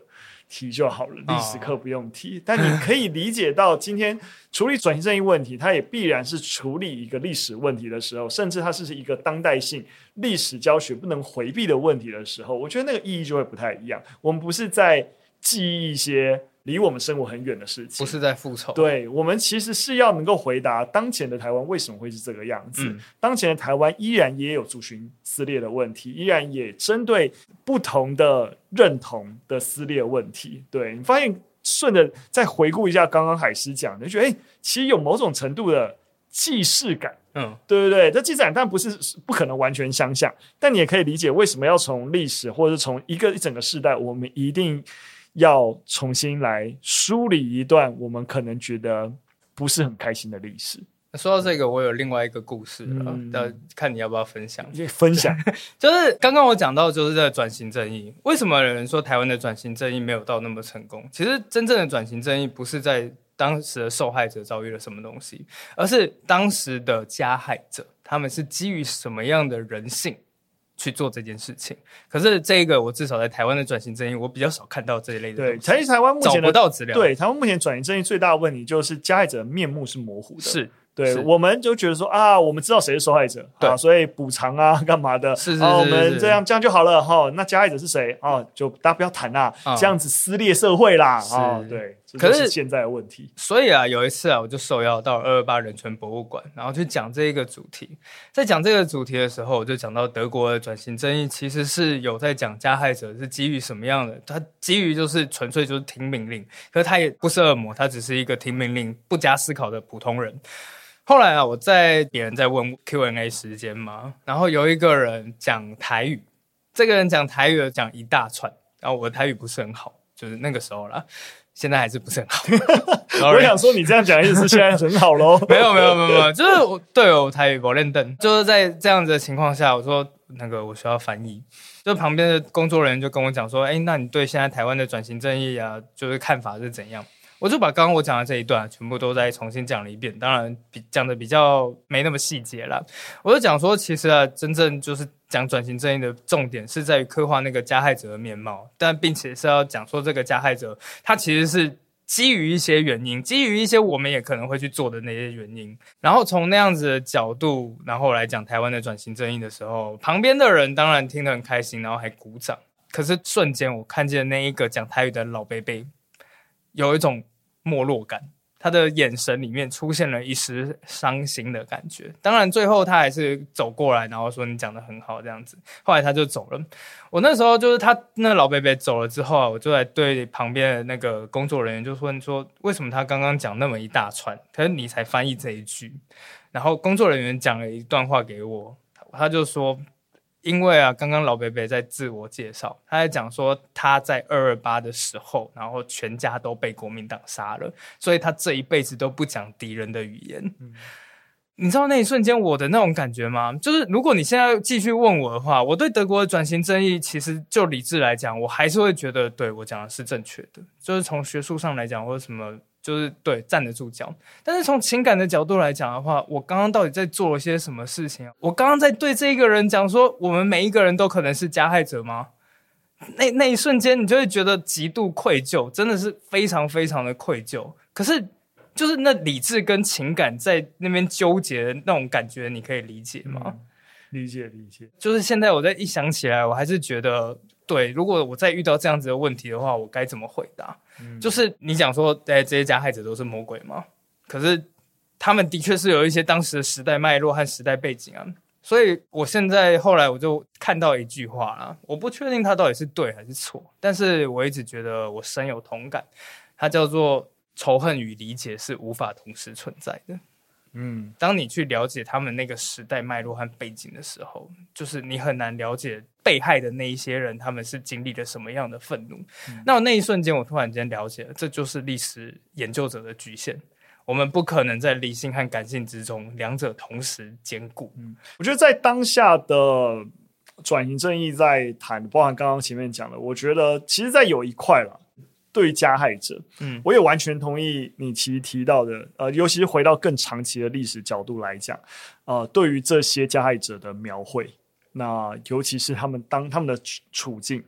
提就好了，历史课不用提。Oh. 但你可以理解到，今天处理转型正义问题，它也必然是处理一个历史问题的时候，甚至它是一个当代性历史教学不能回避的问题的时候，我觉得那个意义就会不太一样。我们不是在记忆一些。离我们生活很远的事情，不是在复仇。对，我们其实是要能够回答当前的台湾为什么会是这个样子。嗯、当前的台湾依然也有族群撕裂的问题，依然也针对不同的认同的撕裂问题。对，你发现顺着再回顾一下刚刚海狮讲的，就觉得哎、欸，其实有某种程度的既视感。嗯，对对对，这既视感但不是不可能完全相像，但你也可以理解为什么要从历史或者是从一个一整个世代，我们一定要重新来梳理一段我们可能觉得不是很开心的历史。说到这个，我有另外一个故事了，嗯、看你要不要分享？分享 就是刚刚我讲到，就是在转型正义，为什么有人说台湾的转型正义没有到那么成功？其实真正的转型正义不是在当时的受害者遭遇了什么东西，而是当时的加害者，他们是基于什么样的人性去做这件事情？可是这个，我至少在台湾的转型正义，我比较少看到这一类的。对，台台湾目前找不到资料。对，台湾目前转型正义最大的问题就是加害者的面目是模糊的。是。对，我们就觉得说啊，我们知道谁是受害者，对啊，所以补偿啊，干嘛的？是是是，我们这样这样就好了哈。那加害者是谁？哦，就大家不要谈啦，这样子撕裂社会啦。啊，对，可是现在的问题。所以啊，有一次啊，我就受邀到二二八人权博物馆，然后去讲这一个主题。在讲这个主题的时候，我就讲到德国的转型正义其实是有在讲加害者是基于什么样的，他基于就是纯粹就是听命令，可是他也不是恶魔，他只是一个听命令不加思考的普通人。后来啊，我在别人在问 Q&A 时间嘛，然后有一个人讲台语，这个人讲台语讲一大串，然后我的台语不是很好，就是那个时候啦，现在还是不是很好。我想说，你这样讲意思是现在很好喽？没有没有没有没有，就是我对我台语不认真，就是在这样子的情况下，我说那个我需要翻译，就旁边的工作人员就跟我讲说，哎，那你对现在台湾的转型正义啊，就是看法是怎样？我就把刚刚我讲的这一段全部都再重新讲了一遍，当然比讲的比较没那么细节了。我就讲说，其实啊，真正就是讲转型正义的重点是在于刻画那个加害者的面貌，但并且是要讲说这个加害者他其实是基于一些原因，基于一些我们也可能会去做的那些原因，然后从那样子的角度，然后来讲台湾的转型正义的时候，旁边的人当然听得很开心，然后还鼓掌。可是瞬间我看见那一个讲台语的老伯伯有一种。没落感，他的眼神里面出现了一丝伤心的感觉。当然，最后他还是走过来，然后说：“你讲得很好。”这样子，后来他就走了。我那时候就是他那老伯伯走了之后啊，我就来对旁边的那个工作人员就说：“你说为什么他刚刚讲那么一大串，可是你才翻译这一句？”然后工作人员讲了一段话给我，他就说。因为啊，刚刚老伯伯在自我介绍，他在讲说他在二二八的时候，然后全家都被国民党杀了，所以他这一辈子都不讲敌人的语言。嗯，你知道那一瞬间我的那种感觉吗？就是如果你现在继续问我的话，我对德国的转型正义，其实就理智来讲，我还是会觉得对我讲的是正确的，就是从学术上来讲或者什么。就是对站得住脚，但是从情感的角度来讲的话，我刚刚到底在做了些什么事情？我刚刚在对这一个人讲说，我们每一个人都可能是加害者吗？那那一瞬间，你就会觉得极度愧疚，真的是非常非常的愧疚。可是，就是那理智跟情感在那边纠结的那种感觉，你可以理解吗？嗯，理解理解。就是现在我再一想起来，我还是觉得。对，如果我再遇到这样子的问题的话，我该怎么回答？就是你讲说，哎，这些加害者都是魔鬼吗？可是他们的确是有一些当时的时代脉络和时代背景啊。所以我现在后来我就看到一句话啦，我不确定它到底是对还是错，但是我一直觉得我深有同感。它叫做仇恨与理解是无法同时存在的。嗯，当你去了解他们那个时代脉络和背景的时候，就是你很难了解被害的那一些人，他们是经历了什么样的愤怒。嗯、那我那一瞬间，我突然间了解了，这就是历史研究者的局限。我们不可能在理性和感性之中两者同时兼顾。嗯，我觉得在当下的转型正义在谈，包含刚刚前面讲的，我觉得其实，在有一块了。对于加害者，嗯，我也完全同意你其实提到的，呃，尤其是回到更长期的历史角度来讲，呃，对于这些加害者的描绘，那尤其是他们当他们的处境，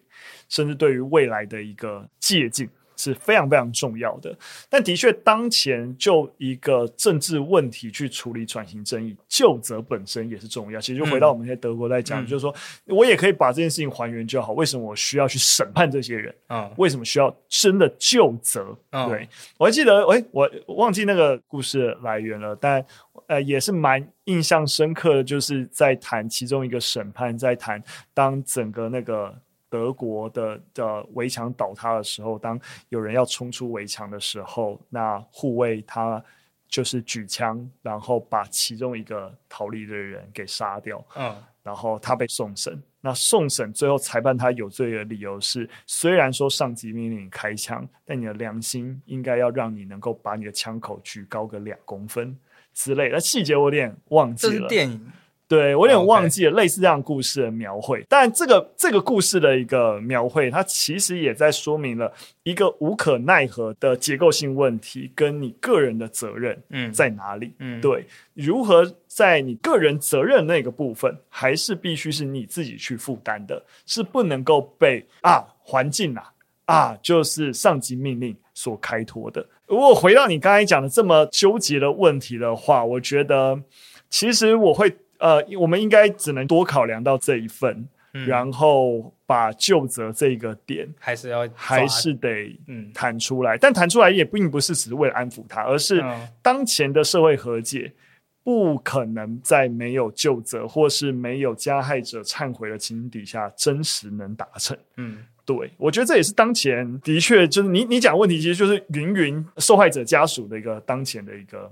甚至对于未来的一个借镜。是非常非常重要的，但的确，当前就一个政治问题去处理转型争议，就责本身也是重要。其实就回到我们在德国在讲，嗯、就是说我也可以把这件事情还原就好。为什么我需要去审判这些人？嗯，为什么需要真的就责？嗯、对，我还记得，诶、欸，我忘记那个故事来源了，但呃，也是蛮印象深刻的，就是在谈其中一个审判，在谈当整个那个。德国的的围墙倒塌的时候，当有人要冲出围墙的时候，那护卫他就是举枪，然后把其中一个逃离的人给杀掉。嗯，然后他被送审。那送审最后裁判他有罪的理由是，虽然说上级命令你开枪，但你的良心应该要让你能够把你的枪口举高个两公分之类的细节，我有点忘记了。这是电影。对，我有点忘记了类似这样故事的描绘，但这个这个故事的一个描绘，它其实也在说明了一个无可奈何的结构性问题，跟你个人的责任嗯在哪里？嗯，对，如何在你个人责任那个部分，还是必须是你自己去负担的，是不能够被啊环境啊啊就是上级命令所开脱的。如果回到你刚才讲的这么纠结的问题的话，我觉得其实我会。呃，我们应该只能多考量到这一份，嗯、然后把就责这个点还是要还是得嗯谈出来，嗯、但谈出来也并不是只是为了安抚他，而是当前的社会和解不可能在没有救责或是没有加害者忏悔的情形底下真实能达成。嗯，对，我觉得这也是当前的确就是你你讲问题，其实就是云云受害者家属的一个当前的一个。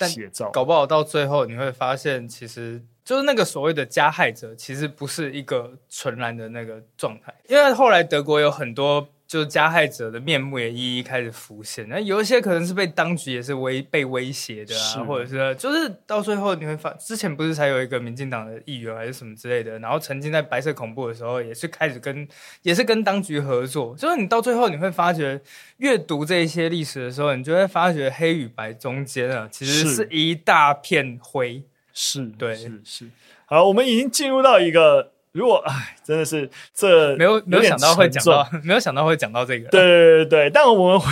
但搞不好到最后你会发现，其实就是那个所谓的加害者，其实不是一个纯然的那个状态，因为后来德国有很多。就是加害者的面目也一一开始浮现，那有一些可能是被当局也是威被威胁的啊，或者是就是到最后你会发，之前不是才有一个民进党的议员还是什么之类的，然后曾经在白色恐怖的时候也是开始跟也是跟当局合作，就是你到最后你会发觉，阅读这一些历史的时候，你就会发觉黑与白中间啊，其实是一大片灰，是对，是是。好，我们已经进入到一个。如果唉，真的是这没有没有想到会讲到，没有想到会讲到这个。对对对对，但我们回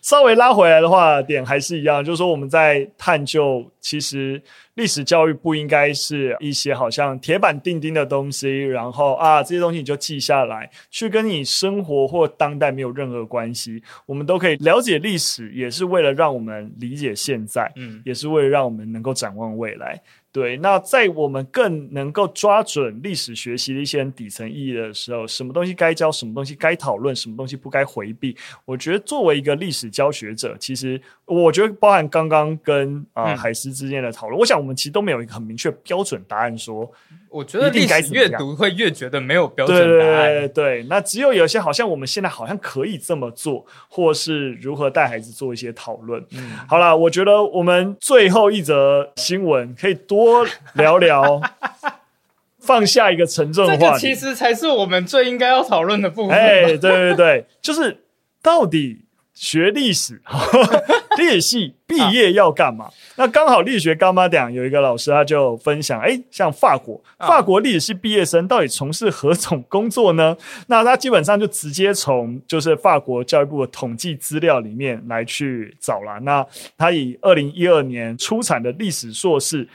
稍微拉回来的话，点还是一样，就是说我们在探究，其实历史教育不应该是一些好像铁板钉钉的东西，然后啊这些东西你就记下来，去跟你生活或当代没有任何关系。我们都可以了解历史，也是为了让我们理解现在，嗯，也是为了让我们能够展望未来。对，那在我们更能够抓准历史学习的一些底层意义的时候，什么东西该教，什么东西该讨论，什么东西不该回避。我觉得作为一个历史教学者，其实我觉得包含刚刚跟啊、海思之间的讨论，我想我们其实都没有一个很明确标准答案说。我觉得历史阅读会越觉得没有标准答案。对对对，那只有有些好像我们现在好像可以这么做，或是如何带孩子做一些讨论。嗯，好了，我觉得我们最后一则新闻可以多聊聊，放下一个沉重的话题。这个其实才是我们最应该要讨论的部分。哎，对对对，就是到底学历史。历史系毕业要干嘛？啊、那刚好历史学干嘛讲有一个老师他就分享，哎，像法国，法国历史系毕业生到底从事何种工作呢？那他基本上就直接从就是法国教育部的统计资料里面来去找了。那他以二零一二年出产的历史硕士，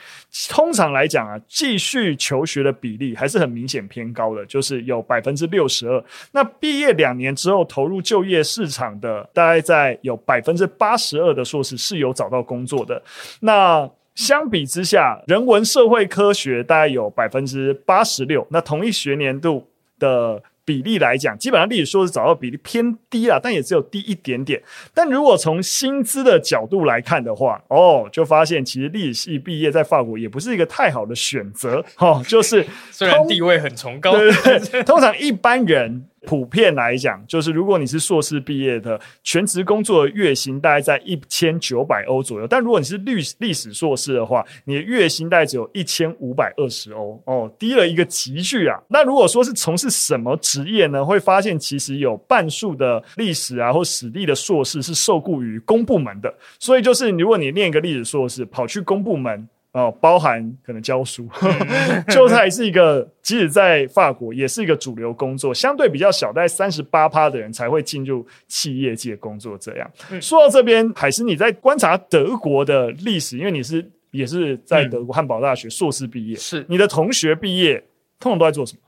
通常来讲啊，继续求学的比例还是很明显偏高的，就是有百分之六十二。那毕业两年之后投入就业市场的，大概在有百分之八十二。的硕士是有找到工作的，那相比之下，人文社会科学大概有百分之八十六，那同一学年度的比例来讲，基本上历史硕士找到比例偏低啦，但也只有低一点点。但如果从薪资的角度来看的话，哦，就发现其实历史系毕业在法国也不是一个太好的选择哦，就是 虽然地位很崇高，对对对，通常一般人。普遍来讲，就是如果你是硕士毕业的，全职工作的月薪大概在一千九百欧左右。但如果你是历历史硕士的话，你的月薪大概只有一千五百二十欧哦，低了一个级距啊。那如果说是从事什么职业呢？会发现其实有半数的历史啊或史地的硕士是受雇于公部门的。所以就是，如果你念一个历史硕士，跑去公部门。哦，包含可能教书，就是还是一个，即使在法国也是一个主流工作，相对比较小，大概三十八趴的人才会进入企业界工作。这样，嗯、说到这边，海狮你在观察德国的历史，因为你是也是在德国汉堡大学硕士毕业，是你的同学毕业，通常都在做什么？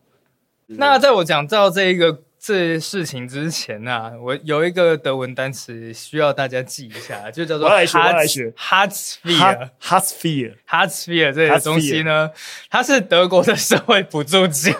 那在我讲到这一个。这事情之前呢、啊，我有一个德文单词需要大家记一下，就叫做 Hartz-IV，Hartz-IV，Hartz-IV 这个东西呢，它是德国的社会补助金。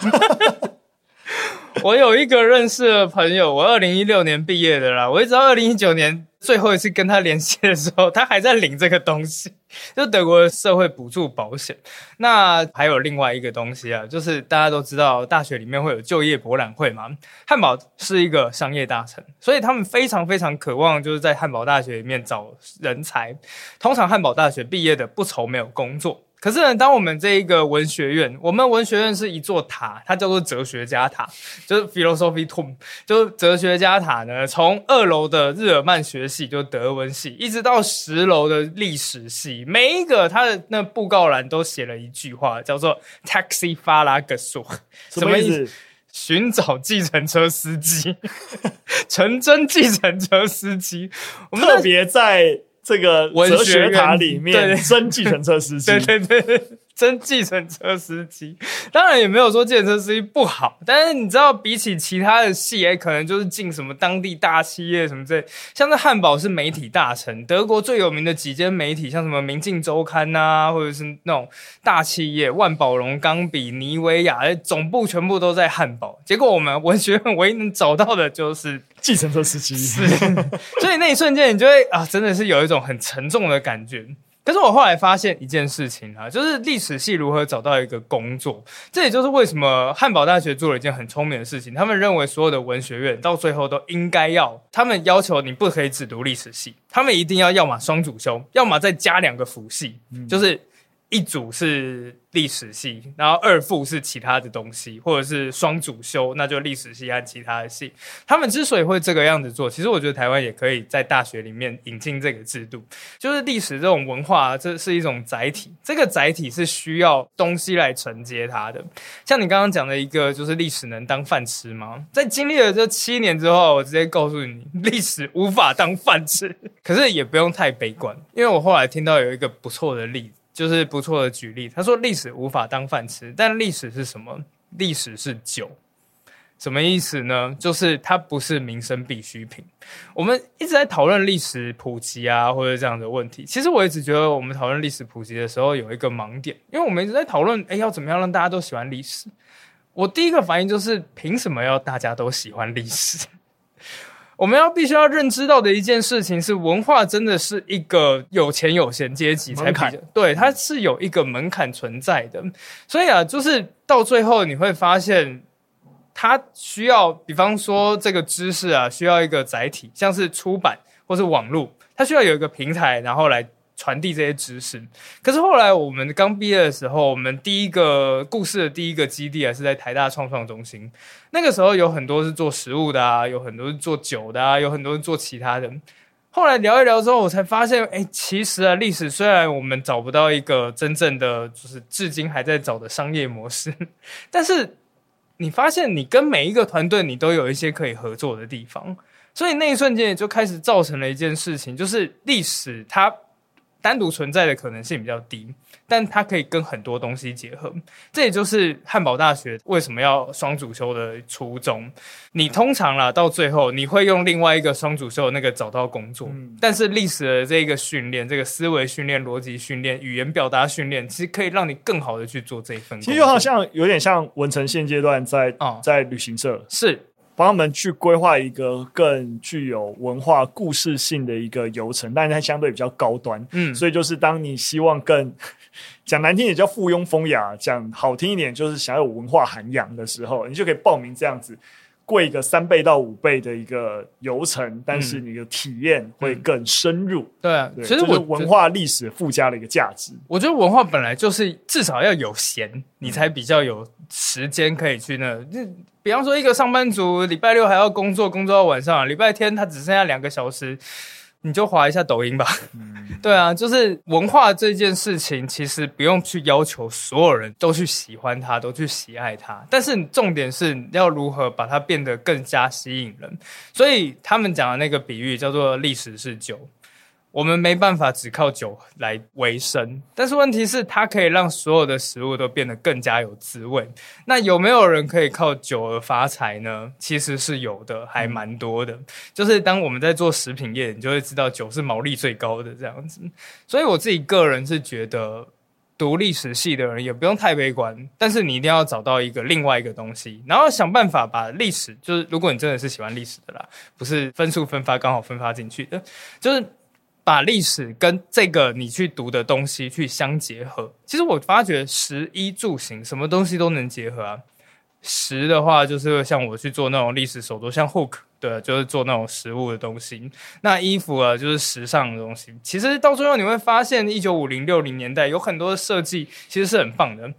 我有一个认识的朋友，我二零一六年毕业的啦，我一直到二零一九年最后一次跟他联系的时候，他还在领这个东西，就德国的社会补助保险。那还有另外一个东西啊，就是大家都知道大学里面会有就业博览会嘛，汉堡是一个商业大城，所以他们非常非常渴望就是在汉堡大学里面找人才。通常汉堡大学毕业的不愁没有工作。可是呢，当我们这一个文学院，我们文学院是一座塔，它叫做哲学家塔，就是 Philosophy Tomb，就是哲学家塔呢。从二楼的日耳曼学系，就是德文系，一直到十楼的历史系，每一个它的那布告栏都写了一句话，叫做 “Taxi Fahrergesuch”，什么意思？寻找计程车司机，成真计程车司机，我们特别在。这个哲学塔里面，真计程车司机，对 对对，真计程车司机。当然也没有说计程车司机不好，但是你知道，比起其他的系，哎，可能就是进什么当地大企业什么之类。像这汉堡是媒体大城，德国最有名的几间媒体，像什么《明镜周刊》呐，或者是那种大企业，万宝龙、钢笔、妮维雅，总部全部都在汉堡。结果我们文学院唯一能找到的就是。计程车司机是，所以那一瞬间你就会啊，真的是有一种很沉重的感觉。可是我后来发现一件事情啊，就是历史系如何找到一个工作，这也就是为什么汉堡大学做了一件很聪明的事情。他们认为所有的文学院到最后都应该要，他们要求你不可以只读历史系，他们一定要要么双主修，要么再加两个辅系，就是。一组是历史系，然后二副是其他的东西，或者是双主修，那就历史系和其他的系。他们之所以会这个样子做，其实我觉得台湾也可以在大学里面引进这个制度，就是历史这种文化，这是一种载体，这个载体是需要东西来承接它的。像你刚刚讲的一个，就是历史能当饭吃吗？在经历了这七年之后，我直接告诉你，历史无法当饭吃。可是也不用太悲观，因为我后来听到有一个不错的例子。就是不错的举例，他说历史无法当饭吃，但历史是什么？历史是酒，什么意思呢？就是它不是民生必需品。我们一直在讨论历史普及啊，或者这样的问题。其实我一直觉得，我们讨论历史普及的时候有一个盲点，因为我们一直在讨论，哎，要怎么样让大家都喜欢历史？我第一个反应就是，凭什么要大家都喜欢历史？我们要必须要认知到的一件事情是，文化真的是一个有钱有闲阶级才比较，对，它是有一个门槛存在的。所以啊，就是到最后你会发现，它需要，比方说这个知识啊，需要一个载体，像是出版或是网络，它需要有一个平台，然后来。传递这些知识，可是后来我们刚毕业的时候，我们第一个故事的第一个基地还是在台大创创中心。那个时候有很多是做食物的啊，有很多是做酒的啊，有很多是做其他的。后来聊一聊之后，我才发现，哎，其实啊，历史虽然我们找不到一个真正的，就是至今还在找的商业模式，但是你发现你跟每一个团队，你都有一些可以合作的地方。所以那一瞬间也就开始造成了一件事情，就是历史它。单独存在的可能性比较低，但它可以跟很多东西结合。这也就是汉堡大学为什么要双主修的初衷。你通常啦，到最后你会用另外一个双主修的那个找到工作，嗯、但是历史的这个训练、这个思维训练、逻辑训练、语言表达训练，其实可以让你更好的去做这一份工作。其实就好像有点像文成现阶段在、嗯、在旅行社是。帮他们去规划一个更具有文化故事性的一个游程，但是它相对比较高端，嗯，所以就是当你希望更讲难听点叫附庸风雅，讲好听一点就是想要有文化涵养的时候，你就可以报名这样子贵个三倍到五倍的一个游程，但是你的体验会更深入。嗯、对啊，对其实我文化历史附加了一个价值。我觉得文化本来就是至少要有闲，你才比较有时间可以去那。嗯比方说，一个上班族礼拜六还要工作，工作到晚上，礼拜天他只剩下两个小时，你就划一下抖音吧。嗯、对啊，就是文化这件事情，其实不用去要求所有人都去喜欢它，都去喜爱它，但是重点是要如何把它变得更加吸引人。所以他们讲的那个比喻叫做“历史是酒”。我们没办法只靠酒来维生，但是问题是它可以让所有的食物都变得更加有滋味。那有没有人可以靠酒而发财呢？其实是有的，还蛮多的。就是当我们在做食品业，你就会知道酒是毛利最高的这样子。所以我自己个人是觉得，读历史系的人也不用太悲观，但是你一定要找到一个另外一个东西，然后想办法把历史，就是如果你真的是喜欢历史的啦，不是分数分发刚好分发进去的，就是把历史跟这个你去读的东西去相结合。其实我发觉食衣住行什么东西都能结合啊。食的话，就是像我去做那种历史手作，像 Hook。对，就是做那种实物的东西。那衣服啊，就是时尚的东西。其实到最后你会发现，一九五零六零年代有很多的设计其实是很棒的。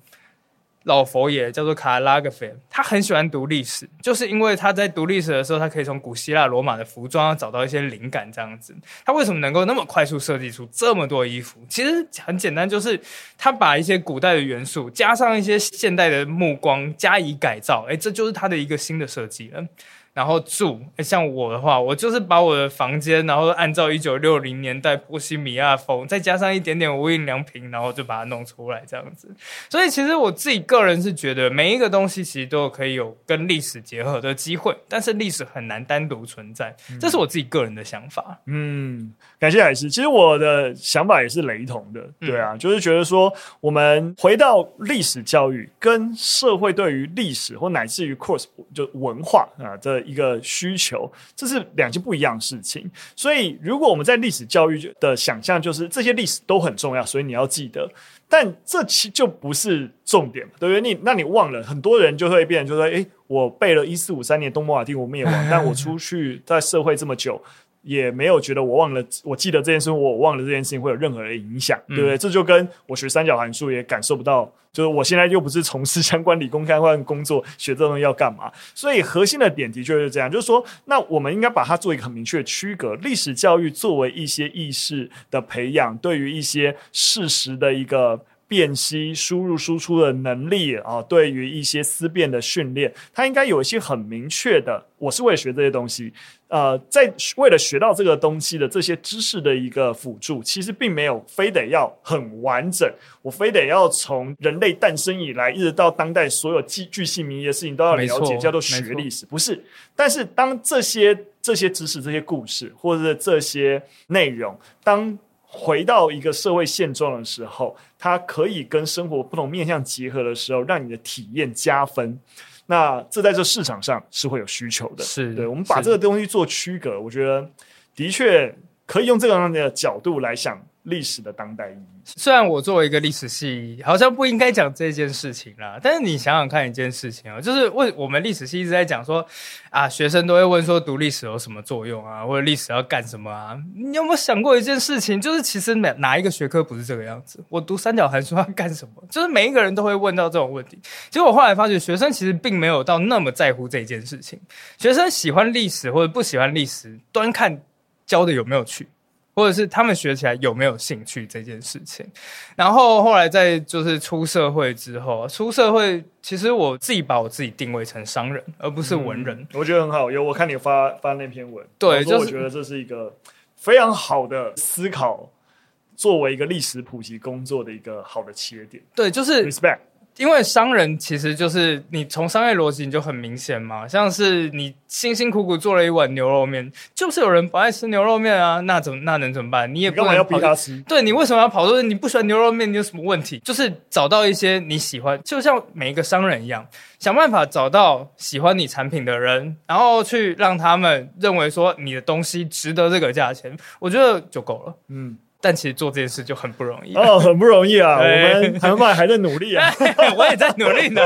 老佛爷叫做卡拉拉格菲，他很喜欢读历史，就是因为他在读历史的时候，他可以从古希腊、罗马的服装找到一些灵感。这样子，他为什么能够那么快速设计出这么多衣服？其实很简单，就是他把一些古代的元素加上一些现代的目光加以改造，诶，这就是他的一个新的设计了。然后住，像我的话，我就是把我的房间，然后按照一九六零年代波西米亚风，再加上一点点无印良品，然后就把它弄出来这样子。所以其实我自己个人是觉得，每一个东西其实都可以有跟历史结合的机会，但是历史很难单独存在，这是我自己个人的想法。嗯，感谢海西。其实我的想法也是雷同的，对啊，嗯、就是觉得说，我们回到历史教育跟社会对于历史或乃至于 course 就文化啊这。一个需求，这是两件不一样的事情。所以，如果我们在历史教育的想象就是这些历史都很重要，所以你要记得，但这其就不是重点，对不对？你那你忘了，很多人就会变就说：“诶，我背了一四五三年东摩尔帝国灭亡，但我出去在社会这么久。”也没有觉得我忘了，我记得这件事，我忘了这件事情会有任何的影响，对不对？嗯、这就跟我学三角函数也感受不到，就是我现在又不是从事相关理工科或工作，学这东西要干嘛？所以核心的点的确是这样，就是说，那我们应该把它做一个很明确的区隔，历史教育作为一些意识的培养，对于一些事实的一个。辨析、输入、输出的能力啊，对于一些思辨的训练，它应该有一些很明确的。我是为了学这些东西，呃，在为了学到这个东西的这些知识的一个辅助，其实并没有非得要很完整。我非得要从人类诞生以来，一直到当代所有巨巨细靡遗的事情都要了解，叫做学历史，不是？但是当这些这些知识、这些故事或者是这些内容，当回到一个社会现状的时候，它可以跟生活不同面向结合的时候，让你的体验加分。那这在这市场上是会有需求的。是对，我们把这个东西做区隔，我觉得的确可以用这样的角度来想。历史的当代意义。虽然我作为一个历史系，好像不应该讲这件事情啦，但是你想想看一件事情啊，就是为我们历史系一直在讲说啊，学生都会问说读历史有什么作用啊，或者历史要干什么啊？你有没有想过一件事情？就是其实哪哪一个学科不是这个样子？我读三角函数要干什么？就是每一个人都会问到这种问题。结果我后来发觉，学生其实并没有到那么在乎这件事情。学生喜欢历史或者不喜欢历史，端看教的有没有趣。或者是他们学起来有没有兴趣这件事情，然后后来在就是出社会之后，出社会其实我自己把我自己定位成商人，而不是文人。嗯，我觉得很好，有我看你发发那篇文，对，就是我觉得这是一个非常好的思考，作为一个历史普及工作的一个好的切点。对，就是 respect。因为商人其实就是你从商业逻辑你就很明显嘛，像是你辛辛苦苦做了一碗牛肉面，就是有人不爱吃牛肉面啊，那怎么那能怎么办？你也不能要逼他吃。对，你为什么要跑出去？你不喜欢牛肉面，你有什么问题？就是找到一些你喜欢，就像每一个商人一样，想办法找到喜欢你产品的人，然后去让他们认为说你的东西值得这个价钱，我觉得就够了。嗯。但其实做这件事就很不容易。哦，很不容易啊！我们韩爸还在努力啊，我也在努力呢。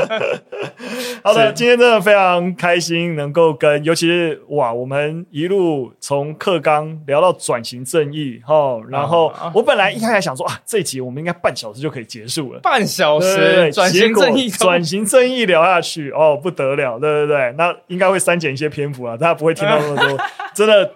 好的，今天真的非常开心，能够跟，尤其是哇，我们一路从课纲聊到转型正义哈，然后我本来一开始想说啊，这一集我们应该半小时就可以结束了，半小时转型正义，转型正义聊下去哦，不得了，对对对，那应该会删减一些篇幅啊，大家不会听到那么多，真的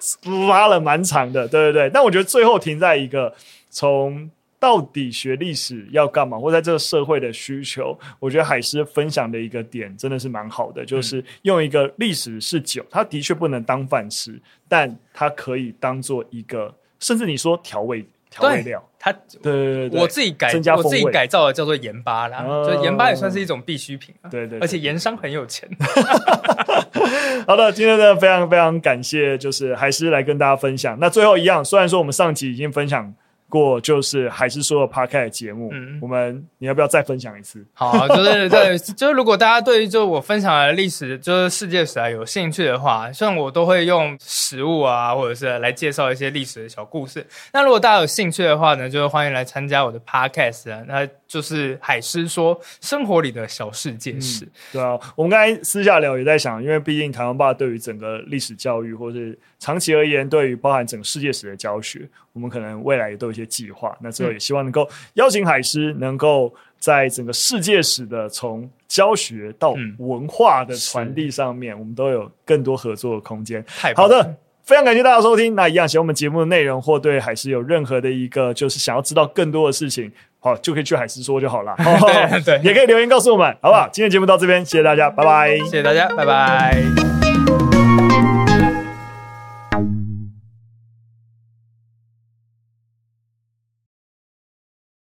拉了蛮长的，对对对，但我觉得最后停在一个。从到底学历史要干嘛，或在这个社会的需求，我觉得海狮分享的一个点真的是蛮好的，就是用一个历史是酒，它的确不能当饭吃，但它可以当做一个，甚至你说调味调味料，它对对对，我自己改我自己改造的叫做盐巴啦，就盐巴也算是一种必需品，啊对对，而且盐商很有钱。好的，今天呢非常非常感谢，就是还是来跟大家分享。那最后一样，虽然说我们上集已经分享。过就是还是说的 Podcast 节目，嗯，我们你要不要再分享一次？好、啊，就是对，就是如果大家对于就我分享的历史，就是世界史啊有兴趣的话，像我都会用食物啊，或者是来介绍一些历史的小故事。那如果大家有兴趣的话呢，就欢迎来参加我的 Podcast 啊，那就是海狮说生活里的小世界史。嗯、对啊，我们刚才私下聊也在想，因为毕竟台湾爸对于整个历史教育，或是长期而言，对于包含整个世界史的教学，我们可能未来也都有一些计划。那之后也希望能够邀请海狮，能够在整个世界史的从教学到文化的传递上面，我们都有更多合作的空间。太好的，非常感谢大家收听。那一样，喜欢我们节目的内容，或对海狮有任何的一个就是想要知道更多的事情，好，就可以去海狮说就好了。对对，也可以留言告诉我们，好不好？今天节目到这边，谢谢大家，拜拜。谢谢大家，拜拜。